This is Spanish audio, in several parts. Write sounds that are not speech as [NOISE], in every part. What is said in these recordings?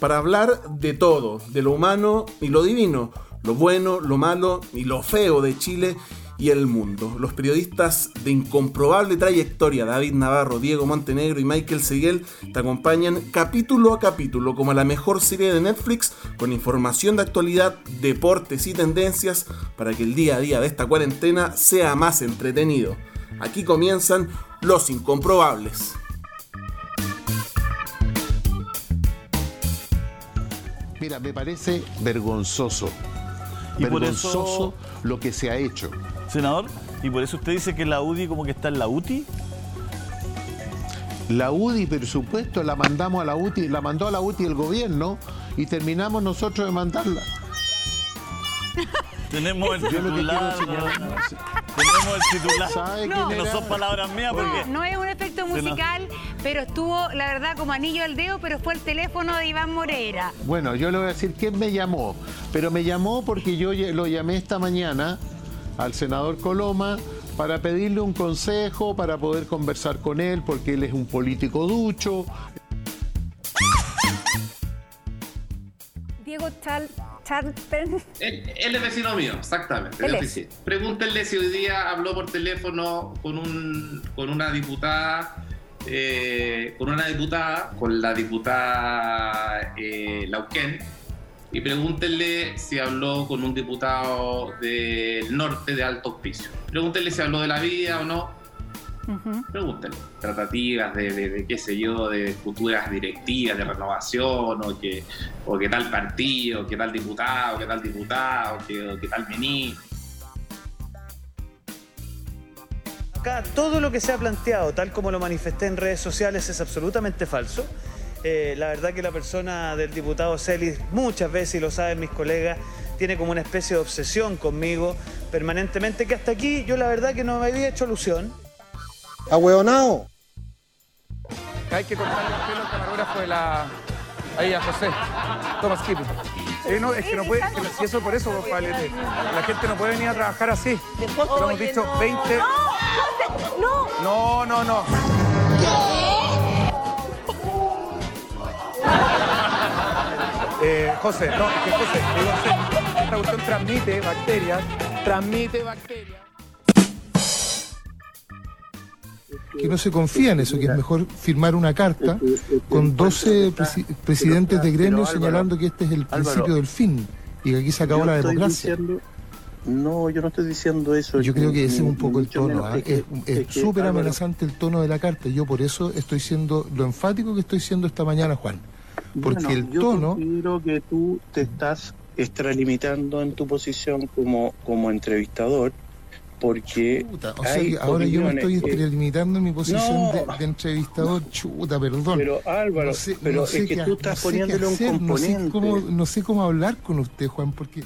para hablar de todo, de lo humano y lo divino, lo bueno, lo malo y lo feo de Chile y el mundo. Los periodistas de incomprobable trayectoria, David Navarro, Diego Montenegro y Michael Seguel, te acompañan capítulo a capítulo como la mejor serie de Netflix con información de actualidad, deportes y tendencias para que el día a día de esta cuarentena sea más entretenido. Aquí comienzan Los Incomprobables. Mira, me parece vergonzoso. Y por vergonzoso eso- lo que se ha hecho. Senador, ¿y por eso usted dice que la UDI como que está en la UTI? La UDI, por supuesto, la mandamos a la UTI, la mandó a la UTI el gobierno y terminamos nosotros de mandarla. [LAUGHS] Tenemos el titular. Tenemos el titular. ¿Sabe No. Que quién no era? son palabras mías No, porque. no es un efecto musical, pero estuvo, la verdad, como anillo al dedo, pero fue el teléfono de Iván Moreira. Bueno, yo le voy a decir quién me llamó, pero me llamó porque yo lo llamé esta mañana al senador Coloma para pedirle un consejo, para poder conversar con él, porque él es un político ducho. Diego Chal, Él, él es vecino mío, exactamente. De oficina. Pregúntenle si hoy día habló por teléfono con, un, con una diputada, eh, con una diputada, con la diputada eh, Lauquén, y pregúntenle si habló con un diputado del norte de alto auspicio. Pregúntenle si habló de la vida o no. Pregúntenle. Tratativas de, de- de qué sé yo, de futuras directivas de renovación, o que, o qué tal partido, qué tal diputado, qué tal diputado, qué, o qué tal ministro. Acá todo lo que se ha planteado, tal como lo manifesté en redes sociales, es absolutamente falso. Eh, la verdad que la persona del diputado Celis, muchas veces, y lo saben mis colegas, tiene como una especie de obsesión conmigo permanentemente, que hasta aquí yo la verdad que no me había hecho alusión. ¡Ahueonao! Hay que cortarle el pelo al camarógrafo de la. Ahí a José. Thomas Kipping. Eh, no, es que no puede. que no- si eso por eso, Pablete. La gente no puede venir a trabajar así. Lo hemos dicho 20. No, no, no. Eh, José, no, es que José, digo, José, esta cuestión transmite bacterias, transmite bacterias. Que no se confía en eso, que es mejor firmar una carta con 12 presi- presidentes de gremio señalando que este es el principio del fin y que aquí se acabó Yo la democracia. no, yo no estoy diciendo eso. Yo creo que ese es un poco el tono. ¿ah? que- es súper amenazante el tono de la carta. Yo por eso estoy siendo lo enfático que estoy siendo esta mañana, Juan. Porque bueno, el yo tono, considero que tú te estás extralimitando en tu posición como, como entrevistador, porque chuta, o sea hay que ahora yo me estoy que- extralimitando en mi posición No. de, de entrevistador, chuta, perdón. Pero Álvaro, No sé- pero no sé es que qué- tú estás sé poniéndole un hacer, no sé componente. cómo- no sé cómo hablar con usted, Juan, porque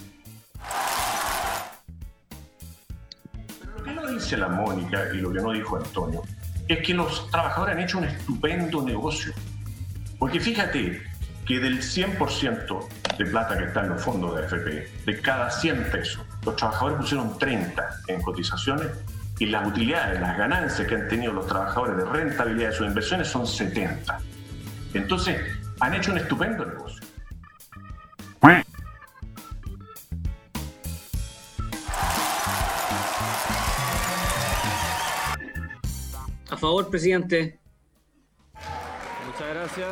Lo que no dice la Mónica y lo que no dijo Antonio es que los trabajadores han hecho un estupendo negocio. Porque fíjate que del 100% de plata que está en los fondos de AFP, de cada 100 pesos, los trabajadores pusieron 30 en cotizaciones y las utilidades, las ganancias que han tenido los trabajadores de rentabilidad de sus inversiones son 70. Entonces, han hecho un estupendo negocio. A favor, presidente. Muchas gracias.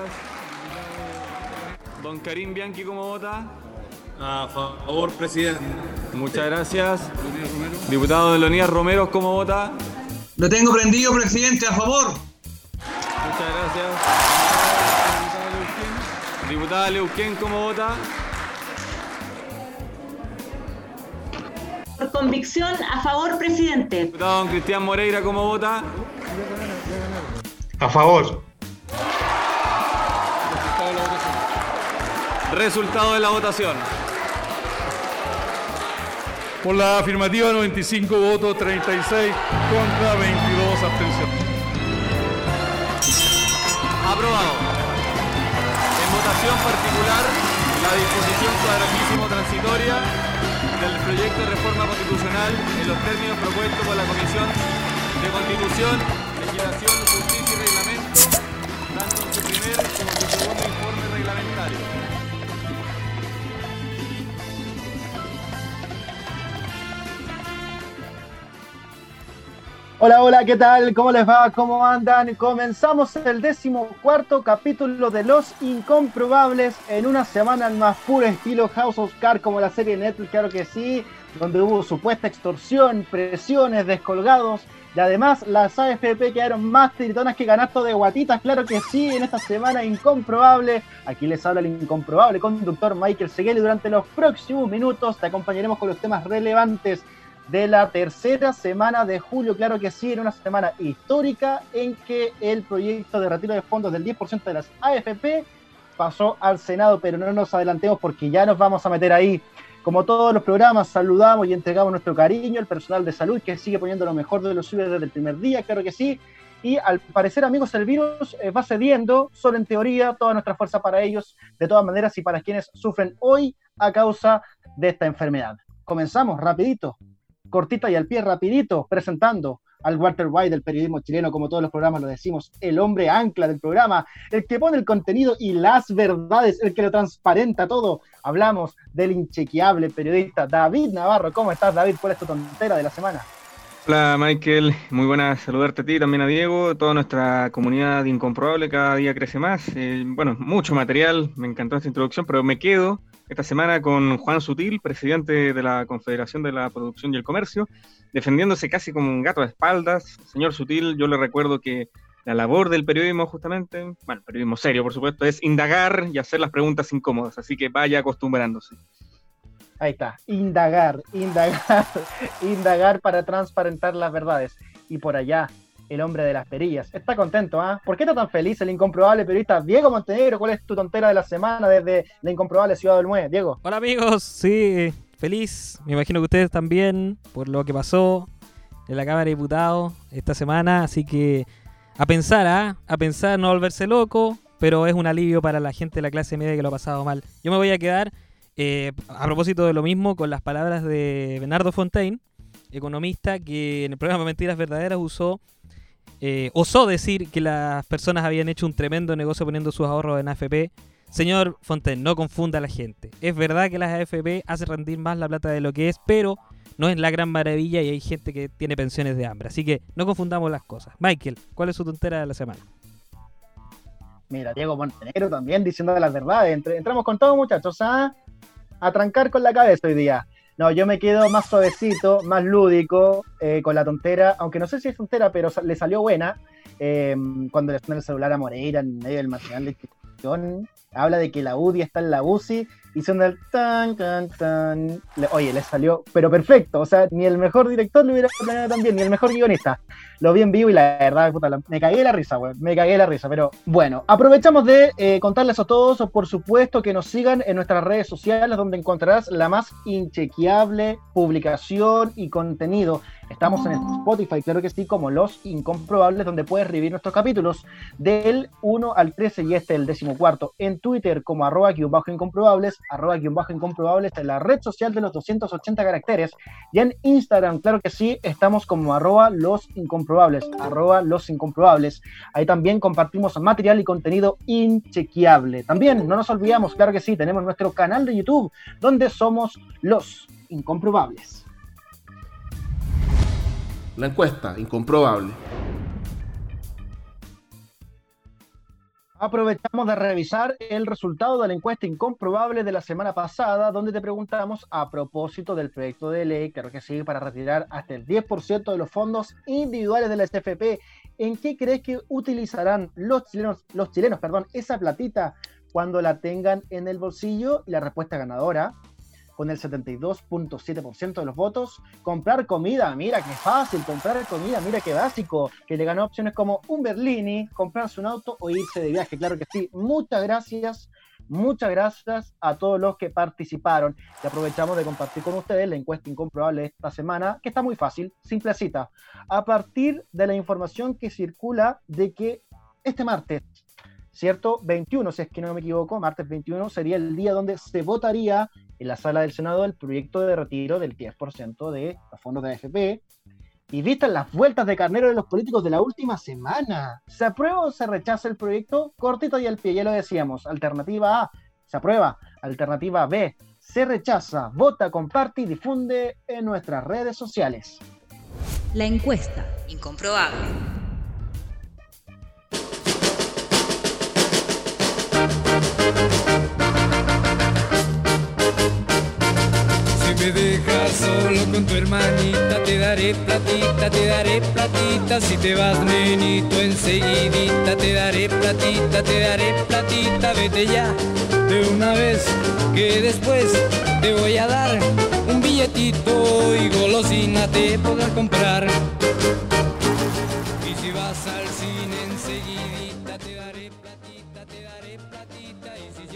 Don Karim Bianchi, ¿cómo vota? A favor, presidente. Muchas gracias. Diputado de Leonidas Romero, ¿cómo vota? Lo tengo prendido, presidente, a favor. Muchas gracias. Diputada Leuquén, ¿cómo vota? Por convicción, a favor, presidente. Diputado don Cristian Moreira, ¿cómo vota? A favor. Resultado de la votación. Por la afirmativa 95 votos, 36 contra 22 abstenciones. Aprobado. En votación particular, la disposición cuadratísimo transitoria del proyecto de reforma constitucional en los términos propuestos por la Comisión de Constitución, Legislación, Justicia y Reglamento, tanto en su primer como en su segundo informe reglamentario. Hola, hola, ¿qué tal? ¿Cómo les va? ¿Cómo andan? Comenzamos el décimo cuarto capítulo de Los Incomprobables en una semana al más puro estilo House of Cards como la serie Netflix, claro que sí, donde hubo supuesta extorsión, presiones, descolgados y además las AFP quedaron más tiritonas que ganasto de guatitas, claro que sí, en esta semana incomprobable. Aquí les habla el incomprobable conductor Michael Segueli. Durante los próximos minutos te acompañaremos con los temas relevantes de la tercera semana de julio, claro que sí, en una semana histórica en que el proyecto de retiro de fondos del 10% de las AFP pasó al Senado, pero no nos adelantemos porque ya nos vamos a meter ahí. Como todos los programas, saludamos y entregamos nuestro cariño al personal de salud que sigue poniendo lo mejor de los suyos desde el primer día, claro que sí. Y al parecer, amigos, el virus eh, va cediendo, solo en teoría, toda nuestra fuerza para ellos, de todas maneras, y para quienes sufren hoy a causa de esta enfermedad. Comenzamos rapidito cortita y al pie, rapidito, presentando al Walter White del periodismo chileno, como todos los programas lo decimos, el hombre ancla del programa, el que pone el contenido y las verdades, el que lo transparenta todo. Hablamos del inchequeable periodista David Navarro. ¿Cómo estás, David? ¿Cuál es tu tontera de la semana? Hola Michael, muy buena saludarte a ti, también a Diego, toda nuestra comunidad incomprobable cada día crece más. Eh, bueno, mucho material, me encantó esta introducción, pero me quedo esta semana con Juan Sutil, presidente de la Confederación de la Producción y el Comercio, defendiéndose casi como un gato de espaldas. Señor Sutil, yo le recuerdo que la labor del periodismo justamente, bueno, periodismo serio por supuesto, es indagar y hacer las preguntas incómodas, así que vaya acostumbrándose. Ahí está, indagar, indagar, [LAUGHS] indagar para transparentar las verdades. Y por allá, el hombre de las perillas. Está contento, ¿ah? ¿Por qué está tan feliz el incomprobable periodista Diego Montenegro? ¿Cuál es tu tontera de la semana desde la incomprobable Ciudad del Mue? Diego. Hola amigos, sí, feliz. Me imagino que ustedes también por lo que pasó en la Cámara de Diputados esta semana. Así que a pensar, ¿ah? A pensar, no volverse loco, pero es un alivio para la gente de la clase media que lo ha pasado mal. Yo me voy a quedar, eh, a propósito de lo mismo, con las palabras de Bernardo Fontaine, economista que en el programa Mentiras Verdaderas usó eh, osó decir que las personas habían hecho un tremendo negocio poniendo sus ahorros en AFP. Señor Fontaine, no confunda a la gente. Es verdad que las AFP hacen rendir más la plata de lo que es, pero no es la gran maravilla y hay gente que tiene pensiones de hambre. Así que no confundamos las cosas. Michael, ¿cuál es su tontera de la semana? Mira, Diego Montenegro también diciendo las verdades. entramos con todo, muchachos, ¿ah? a trancar con la cabeza hoy día. No, yo me quedo más suavecito, más lúdico, eh, con la tontera, aunque no sé si es tontera, pero le salió buena. Eh, cuando le suena el celular a Moreira en medio del material de discusión, habla de que la UDI está en la UCI y suena el tan, tan, tan. oye, le salió, pero perfecto. O sea, ni el mejor director lo hubiera planeado tan bien, ni el mejor guionista. Lo vi en vivo y la verdad, puta, me cagué la risa, güey. Me cagué la risa. Pero bueno, aprovechamos de eh, contarles a todos, por supuesto, que nos sigan en nuestras redes sociales, donde encontrarás la más inchequeable publicación y contenido Estamos en Spotify, claro que sí, como Los Incomprobables, donde puedes revivir nuestros capítulos del 1 al 13 y este el cuarto. En Twitter como arroba guion bajo incomprobables, arroba guion bajo incomprobables en la red social de los 280 caracteres. Y en Instagram, claro que sí, estamos como arroba los incomprobables, arroba los incomprobables. Ahí también compartimos material y contenido inchequeable. También no nos olvidamos, claro que sí, tenemos nuestro canal de YouTube, donde somos los incomprobables. La encuesta, incomprobable. Aprovechamos de revisar el resultado de la encuesta incomprobable de la semana pasada, donde te preguntamos a propósito del proyecto de ley, creo que sí, para retirar hasta el 10% de los fondos individuales de la SFP. ¿En qué crees que utilizarán los chilenos, los chilenos, perdón, esa platita cuando la tengan en el bolsillo? Y la respuesta ganadora con el 72.7% de los votos. Comprar comida, mira qué fácil, comprar comida, mira qué básico, que le ganó opciones como un Berlini, comprarse un auto o irse de viaje, claro que sí. Muchas gracias. Muchas gracias a todos los que participaron y aprovechamos de compartir con ustedes la encuesta incomprobable de esta semana, que está muy fácil, simplecita. A partir de la información que circula de que este martes, ¿cierto? 21, si es que no me equivoco, martes 21 sería el día donde se votaría en la sala del Senado el proyecto de retiro del 10% de los fondos de AFP. Y vistas las vueltas de carnero de los políticos de la última semana, ¿se aprueba o se rechaza el proyecto? Cortito y al pie, ya lo decíamos. Alternativa A, se aprueba. Alternativa B, se rechaza. Vota, comparte y difunde en nuestras redes sociales. La encuesta. Incomprobable. Me dejas solo con tu hermanita, te daré platita, te daré platita. Si te vas, nenito, enseguidita, te daré platita, te daré platita. Vete ya de una vez, que después te voy a dar un billetito y golosina te podrás comprar.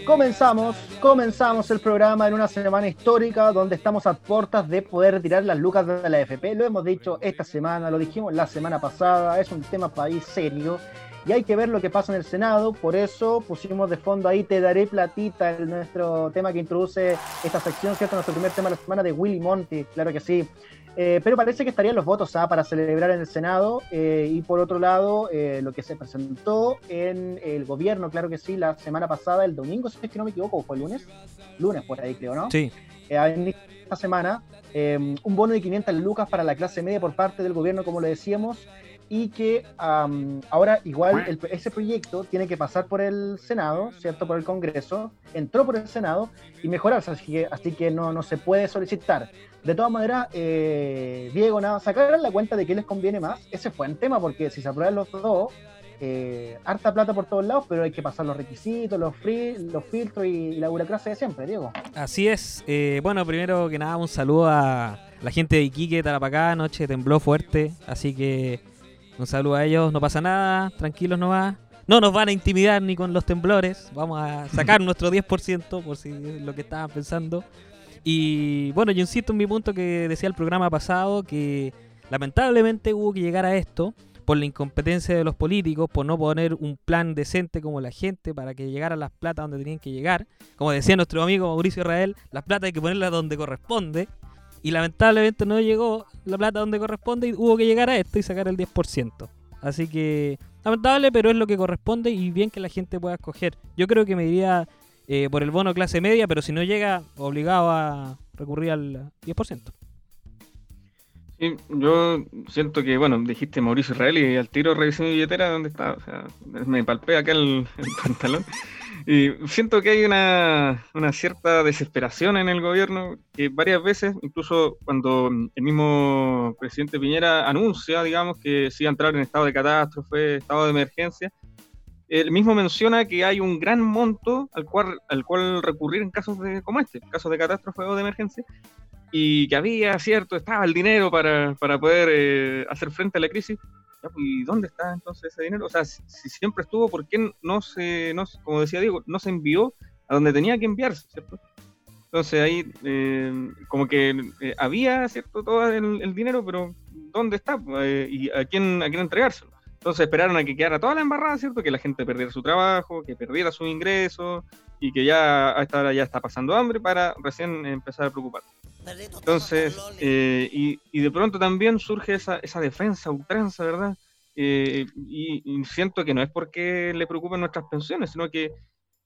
Comenzamos, comenzamos el programa en una semana histórica donde estamos a puertas de poder tirar las lucas de la FP. Lo hemos dicho esta semana, lo dijimos la semana pasada, es un tema país serio y hay que ver lo que pasa en el Senado. Por eso pusimos de fondo ahí Te Daré Platita, el, nuestro tema que introduce esta sección, ¿cierto? Nuestro primer tema de la semana de Willy Monty, claro que sí. Eh, pero parece que estarían los votos ¿ah? para celebrar en el Senado eh, y por otro lado eh, lo que se presentó en el gobierno, claro que sí, la semana pasada, el domingo, si es que no me equivoco, ¿fue el lunes? Lunes por ahí creo, ¿no? Sí. Eh, esta semana un bono de 500 lucas para la clase media por parte del gobierno, como lo decíamos, y que um, ahora igual el, ese proyecto tiene que pasar por el Senado, ¿cierto? Por el Congreso, entró por el Senado y mejorarse, así que, así que no, no se puede solicitar. De todas maneras, eh, Diego, nada, sacaron la cuenta de qué les conviene más. Ese fue el tema, porque si se aprueban los dos, eh, harta plata por todos lados, pero hay que pasar los requisitos, los, free, los filtros y, y la burocracia de siempre, Diego. Así es. Eh, bueno, primero que nada, un saludo a la gente de Iquique, Tarapacá, anoche tembló fuerte, así que un saludo a ellos, no pasa nada, tranquilos nomás. No nos van a intimidar ni con los temblores, vamos a [LAUGHS] sacar nuestro 10% por si es lo que estaban pensando. Y bueno, yo insisto en mi punto que decía el programa pasado, que lamentablemente hubo que llegar a esto por la incompetencia de los políticos, por no poner un plan decente como la gente para que llegaran las plata donde tenían que llegar. Como decía nuestro amigo Mauricio Israel, las plata hay que ponerlas donde corresponde. Y lamentablemente no llegó la plata donde corresponde y hubo que llegar a esto y sacar el 10%. Así que lamentable, pero es lo que corresponde y bien que la gente pueda escoger. Yo creo que me iría eh, por el bono clase media, pero si no llega, obligado a recurrir al 10%. Sí, yo siento que, bueno, dijiste Mauricio Israel y al tiro revisé mi billetera donde está, o sea, me palpé acá el [LAUGHS] pantalón. Y siento que hay una, una, cierta desesperación en el gobierno, que varias veces, incluso cuando el mismo presidente Piñera anuncia, digamos, que sí va a entrar en estado de catástrofe, estado de emergencia, él mismo menciona que hay un gran monto al cual, al cual recurrir en casos de, como este, casos de catástrofe o de emergencia, y que había, cierto, estaba el dinero para, para poder eh, hacer frente a la crisis. ¿Y dónde está entonces ese dinero? O sea, si, si, siempre estuvo, ¿por qué no se, no, como decía Diego, no se envió a donde tenía que enviarse, ¿cierto? Entonces ahí eh, como que eh, había, ¿cierto? Todo el, dinero, pero ¿dónde está? Eh, ¿Y a quién, a quién entregárselo? Entonces esperaron a que quedara toda la embarrada, ¿cierto? Que la gente perdiera su trabajo, que perdiera su ingreso y que ya a esta hora ya está pasando hambre para recién empezar a preocupar. Entonces, eh, y, y, de pronto también surge esa, esa defensa ultranza, ¿verdad? Eh, y, y, siento que no es porque le preocupen nuestras pensiones, sino que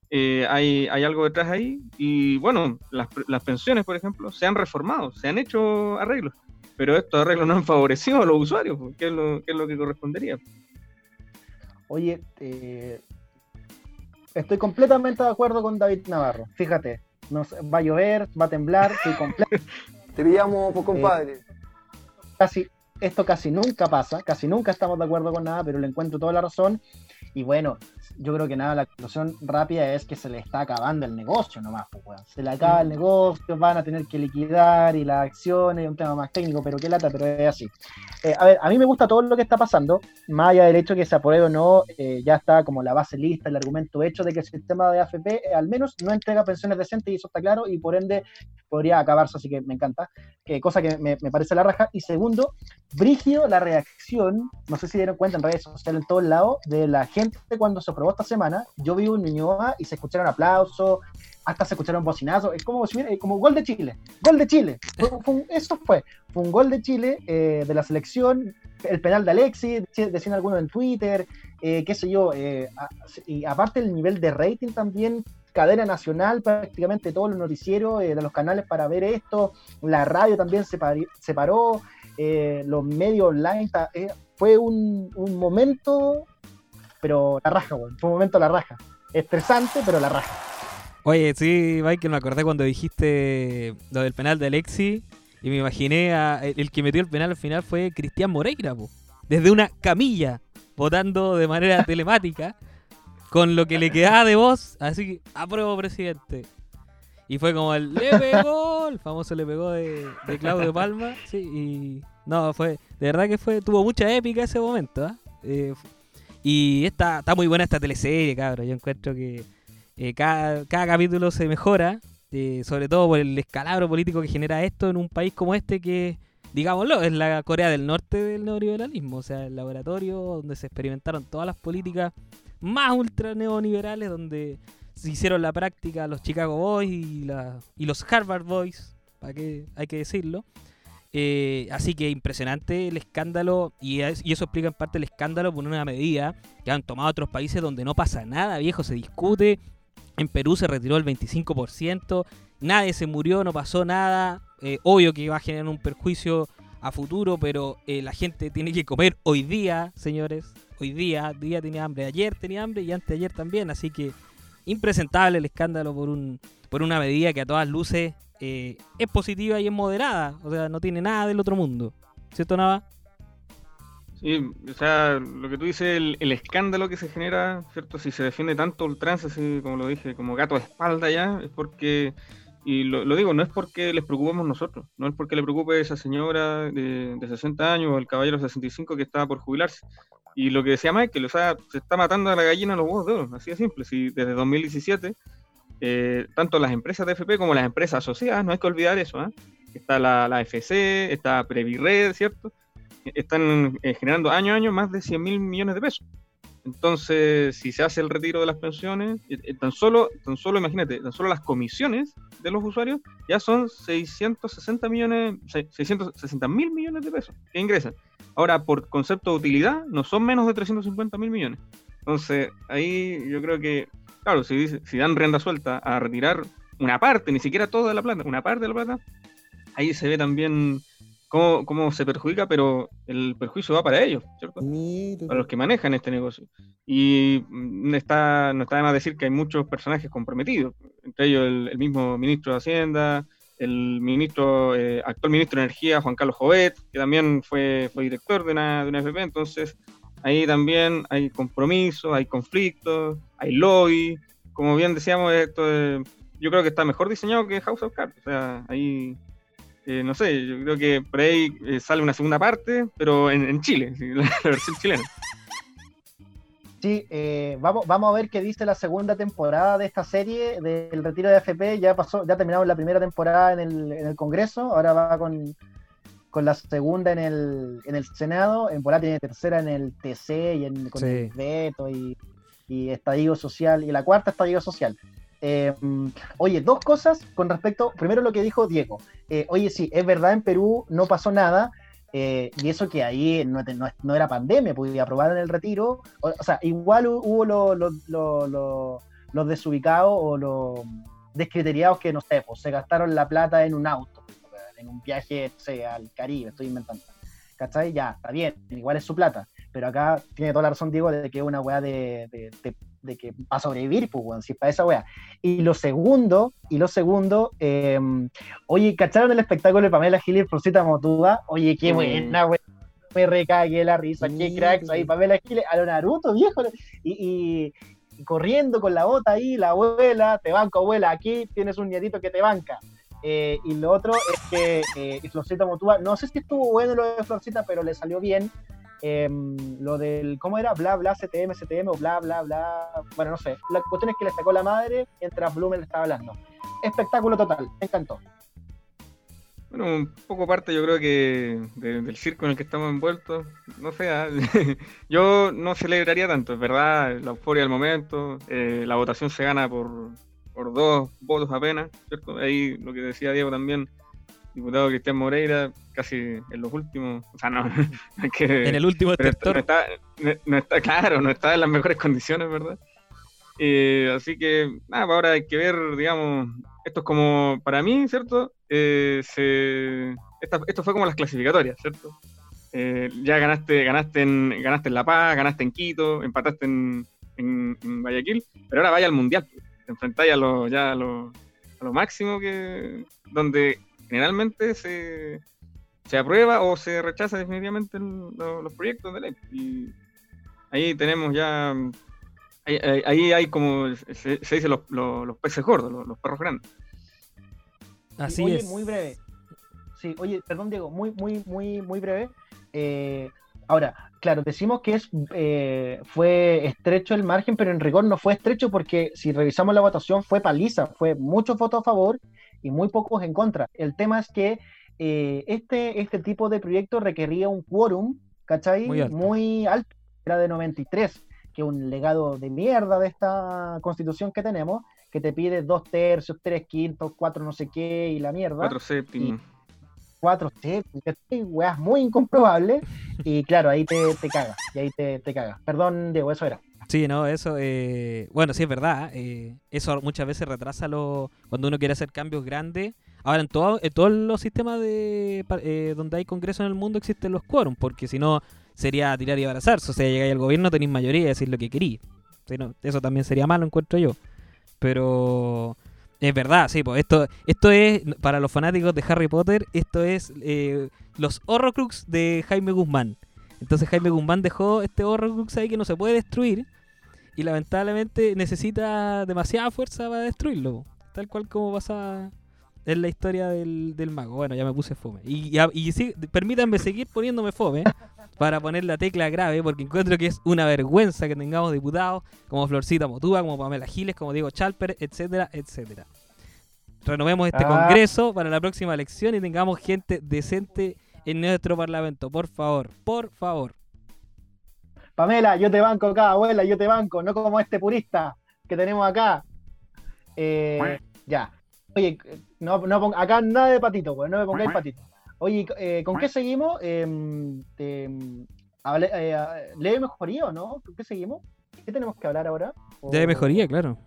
eh, hay, hay, algo detrás ahí. Y bueno, las, las, pensiones, por ejemplo, se han reformado, se han hecho arreglos, pero estos arreglos no han favorecido a los usuarios, que es lo, que, es lo que correspondería. Oye, eh, estoy completamente de acuerdo con David Navarro. Fíjate, nos, va a llover, va a temblar, estoy [LAUGHS] completo. Te pillamos, pues, compadre. Eh, casi, esto casi nunca pasa, casi nunca estamos de acuerdo con nada, pero le encuentro toda la razón. Y bueno, yo creo que nada, la conclusión rápida es que se le está acabando el negocio nomás, pues, weón. Se le acaba el negocio, van a tener que liquidar y las acciones, es un tema más técnico, pero qué lata, pero es así. Eh, a ver, a mí me gusta todo lo que está pasando, más allá del hecho que se apruebe o no, eh, ya está como la base lista, el argumento hecho de que el sistema de AFP eh, al menos no entrega pensiones decentes y eso está claro y por ende podría acabarse, así que me encanta, cosa que me, me parece la raja. Y segundo, Brigio, la reacción, no sé si dieron cuenta en redes sociales en todos lados, de la gente cuando se aprobó esta semana, yo vivo en Ñuñoa y se escucharon aplausos, hasta se escucharon bocinazos, es como, como gol de Chile, gol de Chile, eso fue, fue un gol de Chile eh, de la selección, el penal de Alexis, decían algunos en Twitter, eh, qué sé yo, eh, y aparte el nivel de rating también, cadena nacional, prácticamente todos los noticieros de los canales para ver esto, la radio también se, par se paró, los medios online, fue un momento, pero la raja, weón, fue un momento la raja. Estresante, pero la raja. Oye, sí, Michael, me acordé cuando dijiste lo del penal de Alexi y me imaginé a el, el que metió el penal al final fue Cristian Moreira, po. desde una camilla, votando de manera [LAUGHS] telemática, con lo que le quedaba de voz, así que apruebo presidente. Y fue como el le pegó, el famoso le pegó de, de Claudio Palma, sí, y no, fue, de verdad que fue, tuvo mucha épica ese momento, ¿ah? Eh, fu- y está, está muy buena esta teleserie, cabrón, yo encuentro que eh, cada, capítulo se mejora, eh, sobre todo por el escalabro político que genera esto en un país como este que, digámoslo, es la Corea del Norte del neoliberalismo, o sea, el laboratorio donde se experimentaron todas las políticas más ultra neoliberales, donde se hicieron la práctica los Chicago Boys y, y los Harvard Boys, para que hay que decirlo. Eh, así que impresionante el escándalo y, es- y eso explica en parte el escándalo por una medida que han tomado otros países donde no pasa nada, viejo, se discute. En Perú se retiró el 25%, nadie se murió, no pasó nada. Eh, obvio que va a generar un perjuicio a futuro, pero eh, la gente tiene que comer hoy día, señores. Hoy día, día tenía hambre, ayer tenía hambre y antes de ayer también, así que impresentable el escándalo por un por una medida que a todas luces eh, es positiva y es moderada, o sea, no tiene nada del otro mundo. ¿Cierto, Nava? Sí, o sea, lo que tú dices, el, escándalo que se genera, ¿cierto? Si se defiende tanto ultranza, así como lo dije, como gato de espalda ya, es porque, y lo, digo, no es porque les preocupemos nosotros, no es porque le preocupe esa señora de, de 60 años o el caballero de 65 que estaba por jubilarse. Y lo que decía Michael, o sea, se está matando a la gallina a los huevos de oro, así de simple. Si desde 2017, eh, tanto las empresas de FP como las empresas asociadas, no hay que olvidar eso, ¿ah? Está la, la FC, está Previred, ¿cierto? están eh, generando año a año más de 100 mil millones de pesos. Entonces, si se hace el retiro de las pensiones, eh, eh, tan solo, tan solo, imagínate, tan solo las comisiones de los usuarios ya son 660 millones, se- 660 mil millones de pesos que ingresan. Ahora, por concepto de utilidad, no son menos de 350 mil millones. Entonces, ahí yo creo que, claro, si, si dan rienda suelta a retirar una parte, ni siquiera toda la plata, una parte de la plata, ahí se ve también cómo, cómo se perjudica, pero el perjuicio va para ellos, ¿cierto? Para los que manejan este negocio. Y mm, está, no está de más decir que hay muchos personajes comprometidos, entre ellos el, el mismo ministro de Hacienda, el ministro, eh, actual ministro de Energía, Juan Carlos Jovet, que también fue, fue director de una, de una FP, entonces ahí también hay compromisos, hay conflictos, hay lobby, como bien decíamos, esto yo creo que está mejor diseñado que House of Cards, o sea, ahí eh, no sé, yo creo que por ahí eh, sale una segunda parte, pero en, Chile, [LAUGHS] la versión chilena. Sí, eh, vamos, vamos a ver qué dice la segunda temporada de esta serie del retiro de AFP. Ya pasó, ya terminamos la primera temporada en el, en el Congreso, ahora va con, con la segunda en el, en el Senado, en Polá tiene tercera en el TC y en, con Sí. el veto y, y estallido social, y la cuarta estallido social. Eh, oye, dos cosas con respecto, primero lo que dijo Diego. Eh, oye, sí, es verdad, en Perú no pasó nada, eh, y eso que ahí no, no- no era pandemia, pues aprobaron el retiro. O, o sea, igual hu- hubo los- los desubicados o los descriteriados que, no sé, pues se gastaron la plata en un auto, en un viaje, no sé, al Caribe, estoy inventando. ¿Cachai? Ya, está bien, igual es su plata. Pero acá tiene toda la razón, Diego, de que es una weá de, de, de- de que va a sobrevivir, pues, weón, si es para esa weá. Y lo segundo, y lo segundo, eh, oye, ¿cacharon el espectáculo de Pamela Gil y Florcita Motuda? Oye, qué buena, weón. Me recagué la risa, qué cracks ahí, Pamela Gil a lo Naruto, viejo. Y, y- y corriendo con la bota ahí, la abuela, te banco, abuela, aquí tienes un nietito que te banca. Eh, y lo otro es que eh, Florcita Motúa, no sé si estuvo bueno lo de Florcita, pero le salió bien. eh, lo del, ¿cómo era? Bla, bla, CTM, CTM o bla, bla, bla. Bueno, no sé. La cuestión es que le sacó la madre mientras Blumen le estaba hablando. Espectáculo total, me encantó. Bueno, un poco parte yo creo que de- del circo en el que estamos envueltos, no sé, ah, [LAUGHS] yo no celebraría tanto, es verdad, la euforia del momento, eh, la votación se gana por, por dos votos apenas, ¿cierto? Ahí lo que decía Diego también, diputado Cristian Moreira, casi en los últimos, o sea, no, [LAUGHS] no es que... En el último estertor. No está, no, no está, claro, no está en las mejores condiciones, ¿verdad? Eh, así que, nada, ahora hay que ver, digamos, esto es como, para mí, ¿cierto? Eh, se, esta- esto fue como las clasificatorias, ¿cierto? Eh, ya ganaste, ganaste en, ganaste en La Paz, ganaste en Quito, empataste en, en- en Guayaquil, pero ahora vaya al mundial. Te enfrentáis a lo, ya a lo, a lo máximo que. donde generalmente se, se aprueba o se rechaza definitivamente el- lo- los proyectos de ley. Y ahí tenemos ya. Ahí, ahí- ahí hay como se, se dice los, los- los peces gordos, los, los perros grandes. Así oye, es. muy breve. Sí, oye, perdón, Diego, muy, muy, muy, muy breve. Eh, ahora, claro, decimos que es eh, fue estrecho el margen, pero en rigor no fue estrecho porque si revisamos la votación fue paliza, fue muchos votos a favor y muy pocos en contra. El tema es que eh, este, este tipo de proyecto requería un quórum, ¿cachai? Muy alto. Muy alto, era de 93, que es un legado de mierda de esta constitución que tenemos, que te pide dos tercios, tres quintos, cuatro no sé qué y la mierda. Cuatro séptimos. Cuatro ¿cachai? weas muy incomprobables. Y claro, ahí te, te cagas, y ahí te, te cagas. Perdón, Diego, eso era. Sí, no, eso, eh, bueno, sí es verdad, eh, eso muchas veces retrasa lo, cuando uno quiere hacer cambios grandes. Ahora, en, todo, en todos los sistemas de, eh, donde hay congreso en el mundo existen los quórum, porque si no sería tirar y abrazarse, o sea, llegáis al gobierno, tenéis mayoría y decir lo que querí. Si no, eso también sería malo, encuentro yo. Pero es verdad, sí, pues esto, esto es, para los fanáticos de Harry Potter, esto es eh, los Horrocrux de Jaime Guzmán. Entonces Jaime Guzmán dejó este Horrocrux ahí que no se puede destruir y lamentablemente necesita demasiada fuerza para destruirlo. Tal cual como pasa en la historia del, del mago. Bueno, ya me puse fome. Y, y sí, permítanme seguir poniéndome fome para poner la tecla grave porque encuentro que es una vergüenza que tengamos diputados como Florcita Motúa, como Pamela Giles, como Diego Chalper, etcétera, etcétera. Renovemos este Ah. congreso para la próxima elección y tengamos gente decente en nuestro parlamento. Por favor, por favor. Pamela, yo te banco acá, abuela, yo te banco, no como este purista que tenemos acá. Eh, ya. Oye, no, no pon- acá nada de patito, pues, no me pongáis patito. Oye, eh, ¿con qué seguimos? Em, em, hable- eh, ah, ¿Leve mejoría o no? ¿Con qué seguimos? ¿Qué tenemos que hablar ahora? O- de mejoría, claro.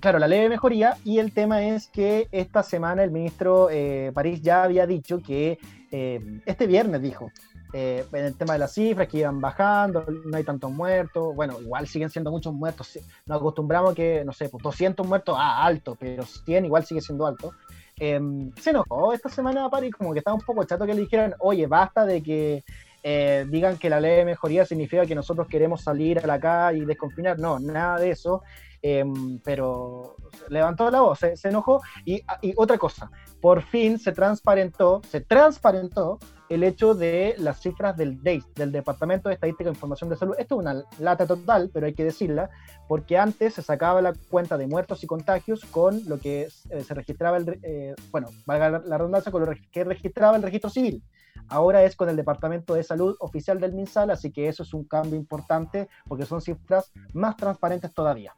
Claro, la leve mejoría y el tema es que esta semana el ministro eh, París ya había dicho que eh, este viernes dijo eh, en el tema de las cifras que iban bajando, no hay tantos muertos, bueno, igual siguen siendo muchos muertos, nos acostumbramos que, no sé, pues 200 muertos, ah, alto, pero 100 igual sigue siendo alto. Eh, se enojó esta semana París, como que estaba un poco chato que le dijeran, oye, basta de que eh, digan que la ley de mejoría significa que nosotros queremos salir a la calle y desconfinar, no, nada de eso. Em, pero levantó la voz, se, enojó. Y, y otra cosa, por fin se transparentó, se transparentó el hecho de las cifras del DEIS, del Departamento de Estadística e Información de Salud. Esto es una lata total, pero hay que decirla, porque antes se sacaba la cuenta de muertos y contagios con lo que eh, se registraba, el, eh, bueno, valga la, redundancia, con lo que registraba el registro civil. Ahora es con el Departamento de Salud oficial del MinSal, así que eso es un cambio importante porque son cifras más transparentes todavía.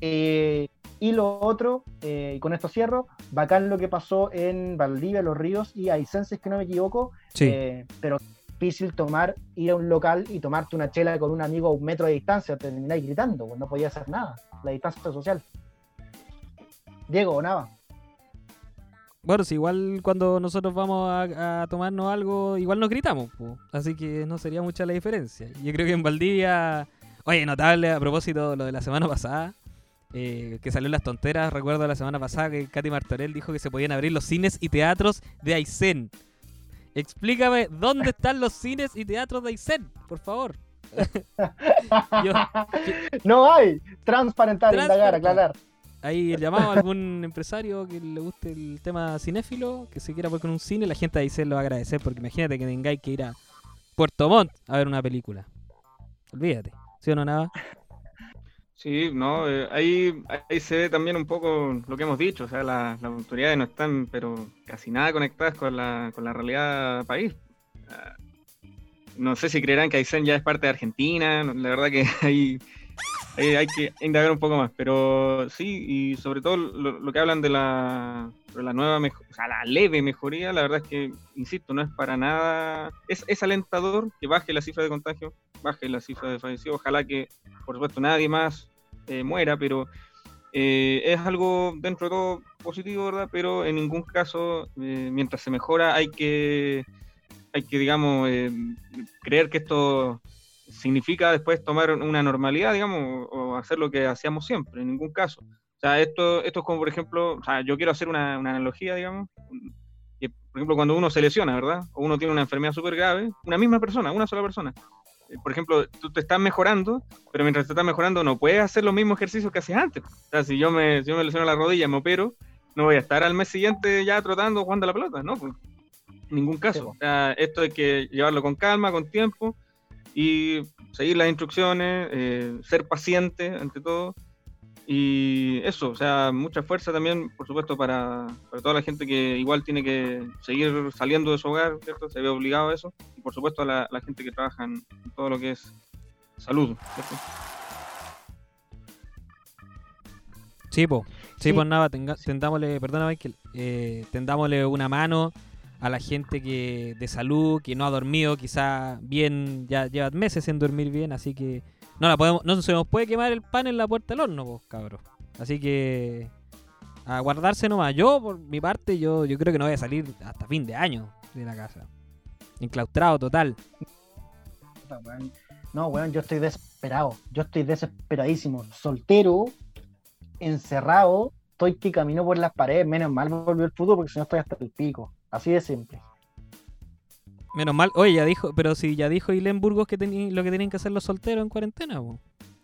Eh, y lo otro, eh, y con esto cierro, bacán lo que pasó en Valdivia, Los Ríos y Aysén, si es que no me equivoco, Sí. eh, pero difícil tomar, ir a un local y tomarte una chela con un amigo a un metro de distancia, termináis gritando, pues no podía hacer nada, la distancia social. Diego, nada. Bueno, si igual cuando nosotros vamos a, a tomarnos algo, igual nos gritamos, po. así que no sería mucha la diferencia. Yo creo que en Valdivia, oye, notable a propósito lo de la semana pasada, eh, que salió en las tonteras, recuerdo la semana pasada que Katy Martorell dijo que se podían abrir los cines y teatros de Aysén. Explícame dónde están los cines y teatros de Aysén, por favor. [LAUGHS] Yo- No hay, transparentar, indagar, aclarar. Ahí el llamado a algún [LAUGHS] empresario que le guste el tema cinéfilo, que se quiera poner con un cine, la gente de Aysén lo va a agradecer, porque imagínate que tengáis que ir a Puerto Montt a ver una película. Olvídate, ¿sí o no, nada? Sí, no, eh, ahí, ahí se ve también un poco lo que hemos dicho, o sea, la- las autoridades no están, pero casi nada conectadas con la, con la realidad país. Ah, No sé si creerán que Aysén ya es parte de Argentina, la verdad que [LAUGHS] ahí, hay que indagar un poco más, pero sí, y sobre todo lo, que hablan de la, nueva, o sea, la leve mejoría, la verdad es que, insisto, no es para nada, es, alentador que baje la cifra de contagio, baje la cifra de fallecidos, ojalá que, por supuesto, nadie más eh, muera, pero eh, es algo dentro de todo positivo, ¿verdad? Pero en ningún caso, eh, mientras se mejora, hay que, hay que digamos, creer que esto significa después tomar una normalidad, digamos, o hacer lo que hacíamos siempre, en ningún caso. O sea, esto, esto es como, por ejemplo, o sea, yo quiero hacer una, una analogía, digamos, que, por ejemplo, cuando uno se lesiona, ¿verdad? O uno tiene una enfermedad súper grave, una misma persona, una sola persona. Eh, Por ejemplo, tú te estás mejorando, pero mientras te estás mejorando no puedes hacer los mismos ejercicios que hacías antes. O sea, si yo me, si yo me lesiono la rodilla, me opero, no voy a estar al mes siguiente ya trotando, jugando a la pelota, ¿no? Pues, en ningún caso. O sea, esto hay que llevarlo con calma, con tiempo y seguir las instrucciones, eh, ser paciente ante todo. Y eso, o sea, mucha fuerza también, por supuesto, para, para toda la gente que igual tiene que seguir saliendo de su hogar, ¿cierto? Se ve obligado a eso. Y por supuesto a la, la gente que trabaja en todo lo que es salud, ¿cierto? Sí, po. Sí, Sí. pues nada, tenga- tendámosle, perdona Michael, eh, tendámosle una mano a la gente que de salud, que no ha dormido, quizá bien, ya lleva meses sin dormir bien, así que no la podemos, no se nos puede quemar el pan en la puerta del horno, pues, cabros. Así que a guardarse nomás. Yo, por mi parte, yo, yo creo que no voy a salir hasta fin de año de la casa. Enclaustrado total. No, weón, yo estoy desesperado. Yo estoy desesperadísimo. Soltero, encerrado, estoy que camino por las paredes. Menos mal volvió el fútbol porque si no estoy hasta el pico. Así de simple. Menos mal, oye, ya dijo, pero si ya dijo Ilén Burgos que lo que tenían que hacer los solteros en cuarentena.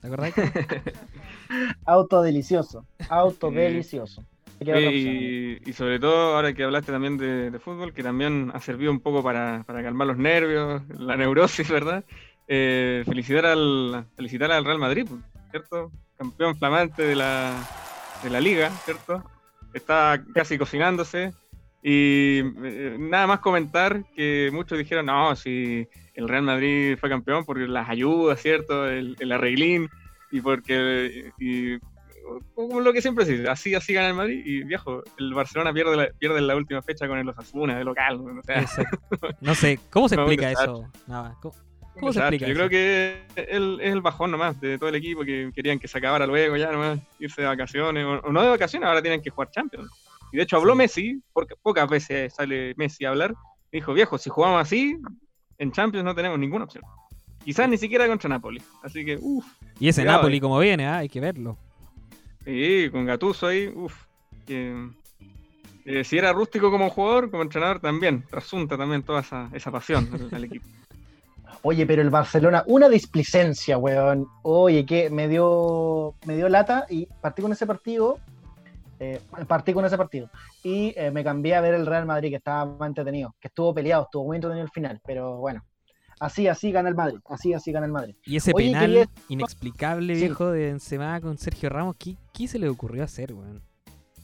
¿te acordás? [LAUGHS] Auto delicioso. Auto delicioso. Y, y sobre todo, ahora que hablaste también de, de fútbol, que también ha servido un poco para, para calmar los nervios, la neurosis, ¿verdad? Eh, felicitar, al, felicitar al Real Madrid, ¿cierto? Campeón flamante de la, de la liga, ¿cierto? Está casi cocinándose. Y eh, nada más comentar que muchos dijeron, no, si el Real Madrid fue campeón por las ayudas, ¿cierto? El, el arreglín y porque... Y, como lo que siempre se dice, así, así gana el Madrid y viejo, el Barcelona pierde la, pierde la última fecha con el Osasuna de local. O sea, Exacto. No sé, ¿cómo se [LAUGHS] explica eso? Nada, ¿Cómo, Cómo se explica Yo eso? creo que el- es el bajón nomás de todo el equipo que querían que se acabara luego ya nomás, irse de vacaciones, o, o no de vacaciones, ahora tienen que jugar Champions. Y de hecho habló Messi, porque pocas veces sale Messi a hablar, dijo, viejo, si jugamos así, en Champions no tenemos ninguna opción. Quizás ni siquiera contra Napoli. Así que, uff. Y ese Napoli como viene, ah, hay que verlo. Sí, con Gattuso ahí, uff. si era rústico como jugador, como entrenador también, trasunta también toda esa, esa pasión al, al equipo. Oye, pero el Barcelona, una displicencia, weón. Oye, que me dio, me dio lata y partí con ese partido. eh, partí con ese partido. Y eh, me cambié a ver el Real Madrid, que estaba más entretenido. Que estuvo peleado, estuvo muy entretenido el final. Pero bueno, así, así gana el Madrid. Así, así gana el Madrid. Y ese Oye, penal quería- inexplicable, Sí. viejo, de Benzema con Sergio Ramos, ¿qué, qué se le ocurrió hacer, weón?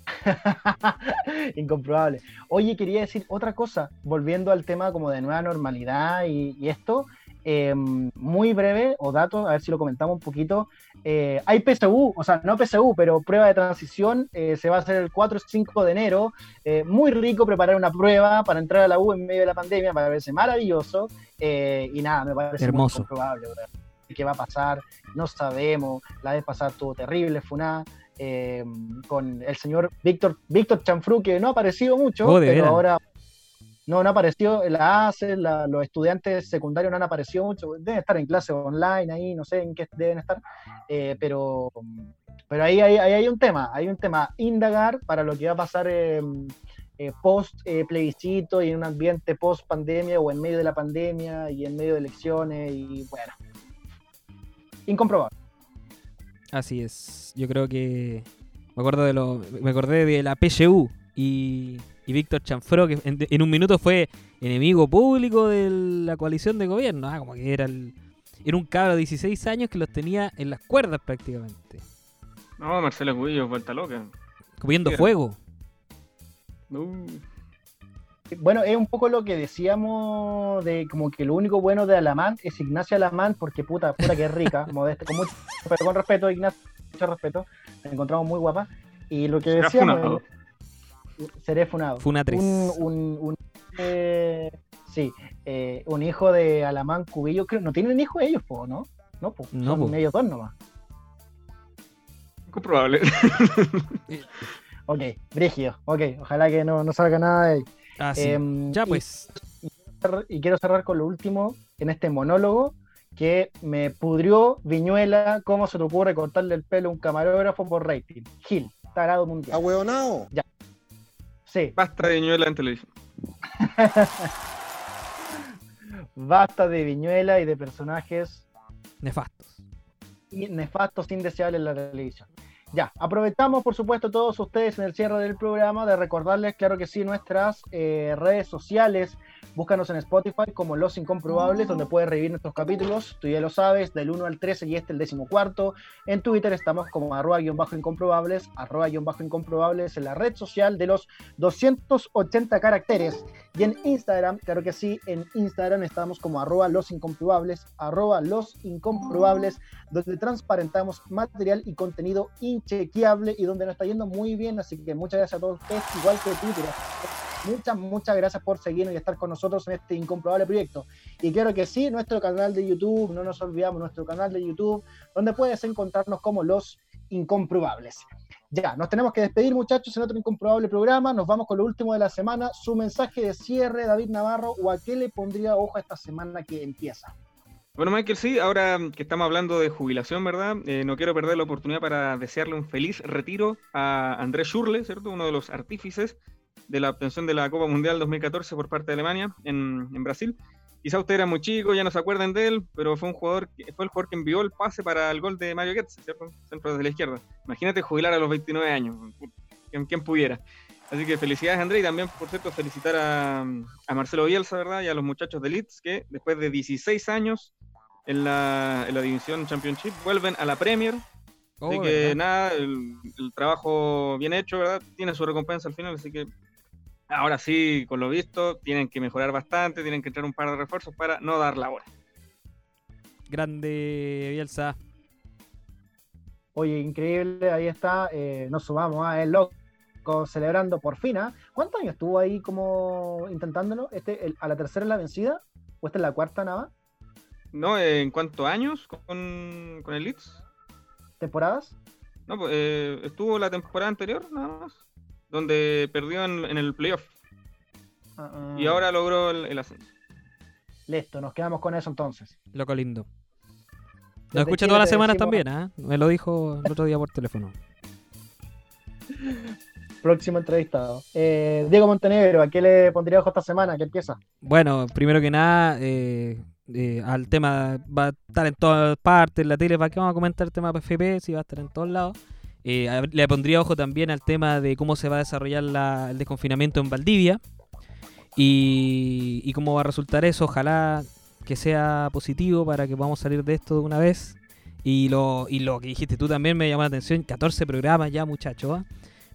[LAUGHS] Incomprobable. Oye, quería decir otra cosa, volviendo al tema como de nueva normalidad y, y esto, eh, muy breve, o datos, a ver si lo comentamos un poquito. Eh, hay PSU, o sea, no PSU, pero prueba de transición, eh, se va a hacer el 4 y 5 de enero. Eh, muy rico preparar una prueba para entrar a la U en medio de la pandemia, me parece maravilloso. y nada, me parece Hermoso. muy comprobable. ¿Qué va a pasar? No sabemos. La vez pasada estuvo terrible, fue una con el señor Víctor Víctor Chanfru, que no ha aparecido mucho, Oh, ¿de pero ahora no, no ha aparecido, la ACE, los estudiantes secundarios no han aparecido mucho, deben estar en clase online ahí, no sé en qué deben estar, eh, pero, pero ahí, ahí, ahí hay un tema, hay un tema, indagar para lo que va a pasar eh, eh, post eh, plebiscito y en un ambiente post pandemia o en medio de la pandemia y en medio de elecciones y bueno, incomprobable. Así es. Yo creo que. Me acuerdo de lo. Me acordé de la PSU y, y Víctor Chanfro, que en, en un minuto fue enemigo público de la coalición de gobierno. Ah, como que era el. Era un cabro de 16 años que los tenía en las cuerdas prácticamente. No, Marcelo Cubillo, vuelta loca. Comiendo Mira. fuego. Uh, Bueno, es un poco lo que decíamos de como que lo único bueno de Alamán es Ignacia Alamán, porque puta, puta que es rica, [LAUGHS] modesta, con mucho, pero con respeto, Ignacia, mucho respeto, la encontramos muy guapa. Y lo que decíamos, seré funado. Funatriz. Un, un, un- eh, sí, eh, un hijo de Alamán Cubillo, creo, no tienen hijos ellos, po, ¿no? No, po, No, son po. ellos dos nomás. Comprobable. [LAUGHS] Ok, brígido. Ok, ojalá que no, no salga nada de ahí. Ah, sí. Em, ya y- pues. y quiero cerrar con lo último en este monólogo que me pudrió Viñuela cómo se te ocurre cortarle el pelo a un camarógrafo por rating. Gil, tarado mundial. ¿Ahueonado? Ya. Sí. Basta de ñuela en televisión. [LAUGHS] Basta de Viñuela y de personajes Nefastos. y nefastos, indeseables en la televisión. Ya, aprovechamos, por supuesto, todos ustedes en el cierre del programa de recordarles, claro que sí, nuestras eh, redes sociales. Búscanos en Spotify como Los Incomprobables, donde puedes revivir nuestros capítulos. Tú ya lo sabes, del 1 al 13 y este el décimo cuarto. En Twitter estamos como arroba-incomprobables, arroba-incomprobables en la red social de los 280 caracteres. Y en Instagram, claro que sí, en Instagram estamos como arroba los incomprobables, arroba los incomprobables, donde transparentamos material y contenido inchequeable y donde nos está yendo muy bien. Así que muchas gracias a todos ustedes, igual que Twitter. Muchas, muchas gracias por seguirnos y estar con nosotros en este incomprobable proyecto. Y claro que sí, nuestro canal de YouTube, no nos olvidamos, nuestro canal de YouTube, donde puedes encontrarnos como los incomprobables. Ya, nos tenemos que despedir, muchachos, en otro incomprobable programa. Nos vamos con lo último de la semana. Su mensaje de cierre, David Navarro, o a qué le pondría ojo esta semana que empieza. Bueno, Michael, sí, ahora que estamos hablando de jubilación, ¿verdad? Eh, no quiero perder la oportunidad para desearle un feliz retiro a Andrés Schurle, ¿cierto? Uno de los artífices de la obtención de la Copa Mundial 2014 por parte de Alemania en, en Brasil. Quizá usted era muy chico, ya no se acuerdan de él, pero fue un jugador, fue el jugador que envió el pase para el gol de Mario Götze, ¿cierto? Centro desde la izquierda. Imagínate jubilar a los 29 años, quien, quien pudiera. Así que felicidades, André, y también, por cierto, felicitar a, a Marcelo Bielsa, ¿verdad? Y a los muchachos de Leeds, que después de 16 años en la, en la división Championship vuelven a la Premier. Oh, así que ¿verdad? nada, el, el trabajo bien hecho, ¿verdad? Tiene su recompensa al final, así que ahora sí, con lo visto, tienen que mejorar bastante, tienen que entrar un par de refuerzos para no dar la hora. Grande Bielsa. Oye, increíble, ahí está. eh, nos sumamos a El Loco celebrando por fin. ¿ah? ¿Cuántos años estuvo ahí como intentándolo? ¿Este, el- ¿A la tercera es la vencida? ¿O esta es la cuarta nada? más? ¿No? Eh, ¿En cuántos años con, con el Leeds? ¿Temporadas? No, pues, eh, estuvo la temporada anterior, nada más, donde perdió en, en el playoff. Ah, ah. Y ahora logró el, el ascenso. Listo, nos quedamos con eso entonces. Loco lindo. Lo escucha todas las semanas decimos- también, ¿ah? Me lo dijo el otro día por teléfono. [LAUGHS] Próximo entrevistado. Eh, Diego Montenegro, ¿a qué le pondría ojo esta semana? ¿Qué empieza? Bueno, primero que nada, eh, eh, al tema va a estar en todas partes, en la tele, ¿para qué vamos a comentar el tema PFP? Si va a estar en todos lados. Eh, le pondría ojo también al tema de cómo se va a desarrollar la- el desconfinamiento en Valdivia y, y cómo va a resultar eso. Ojalá que sea positivo para que podamos salir de esto de una vez. Y lo, y lo que dijiste tú también me llamó la atención, 14 programas ya muchachos. ¿ah?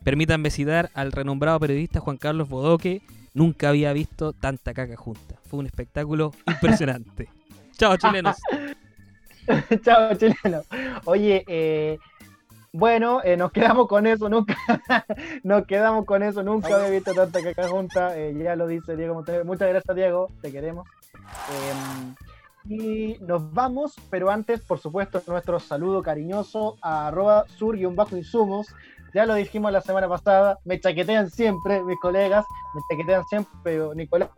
Permítanme citar al renombrado periodista Juan Carlos Bodoque, nunca había visto tanta caca junta. Fue un espectáculo impresionante. [LAUGHS] Chao chilenos. [LAUGHS] Chao, chileno. Oye, eh, bueno, eh, nos quedamos con eso, nunca, [LAUGHS] nos quedamos con eso, nunca había visto tanta caca junta, eh, ya lo dice Diego Montenegro. Muchas gracias, Diego, te queremos. Eh, y nos vamos, pero antes, por supuesto, nuestro saludo cariñoso a arroba sur-insumos. Ya lo dijimos la semana pasada, me chaquetean siempre mis colegas, me chaquetean siempre, pero Nicolás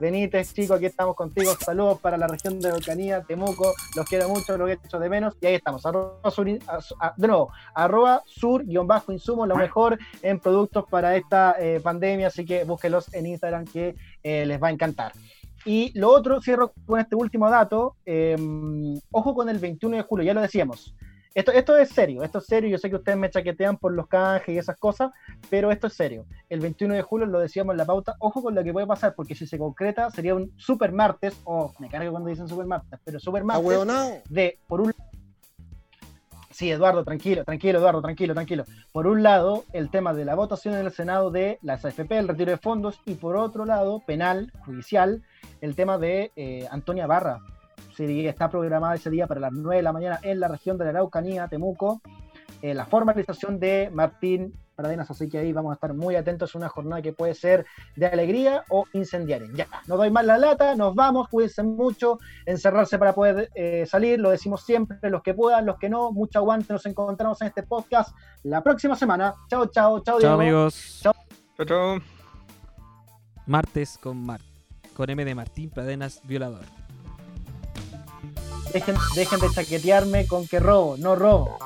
Benítez, chico, aquí estamos contigo. Saludos para la región de Volcanía, Temuco. Los quiero mucho, los he hecho de menos. Y ahí estamos. Arroba sur, a- a- de nuevo, arroba sur-insumos, lo mejor en productos para esta eh, pandemia. Así que búsquenlos en Instagram que eh, les va a encantar. Y lo otro, cierro con este último dato. eh, ojo con el 21 de julio, ya lo decíamos. Esto, esto es serio, esto es serio. Yo sé que ustedes me chaquetean por los canjes y esas cosas, pero esto es serio. El 21 de julio lo decíamos en la pauta. Ojo con lo que puede pasar, porque si se concreta sería un super martes, o me cargo cuando dicen super martes, pero super martes de, por un Sí, Eduardo, tranquilo, tranquilo, Eduardo, tranquilo, tranquilo. Por un lado, el tema de la votación en el Senado de las AFP, el retiro de fondos, y por otro lado, penal, judicial, el tema de eh, Antonia Barra. Está programada ese día para las 9 de la mañana en la región de la Araucanía, Temuco. eh, la formalización de Martín Pradenas, así que ahí vamos a estar muy atentos. Es una jornada que puede ser de alegría o incendiaria. Ya, no doy más la lata, nos vamos, cuídense mucho, encerrarse para poder eh, salir, lo decimos siempre, los que puedan, los que no, mucho aguante, nos encontramos en este podcast la próxima semana. Chao, chao, chao, Chao, amigos. Chao. Chao, chao. Martes con Mar con M de Martín Pradenas Violador. Dejen, de chaquetearme con que robo, no robo.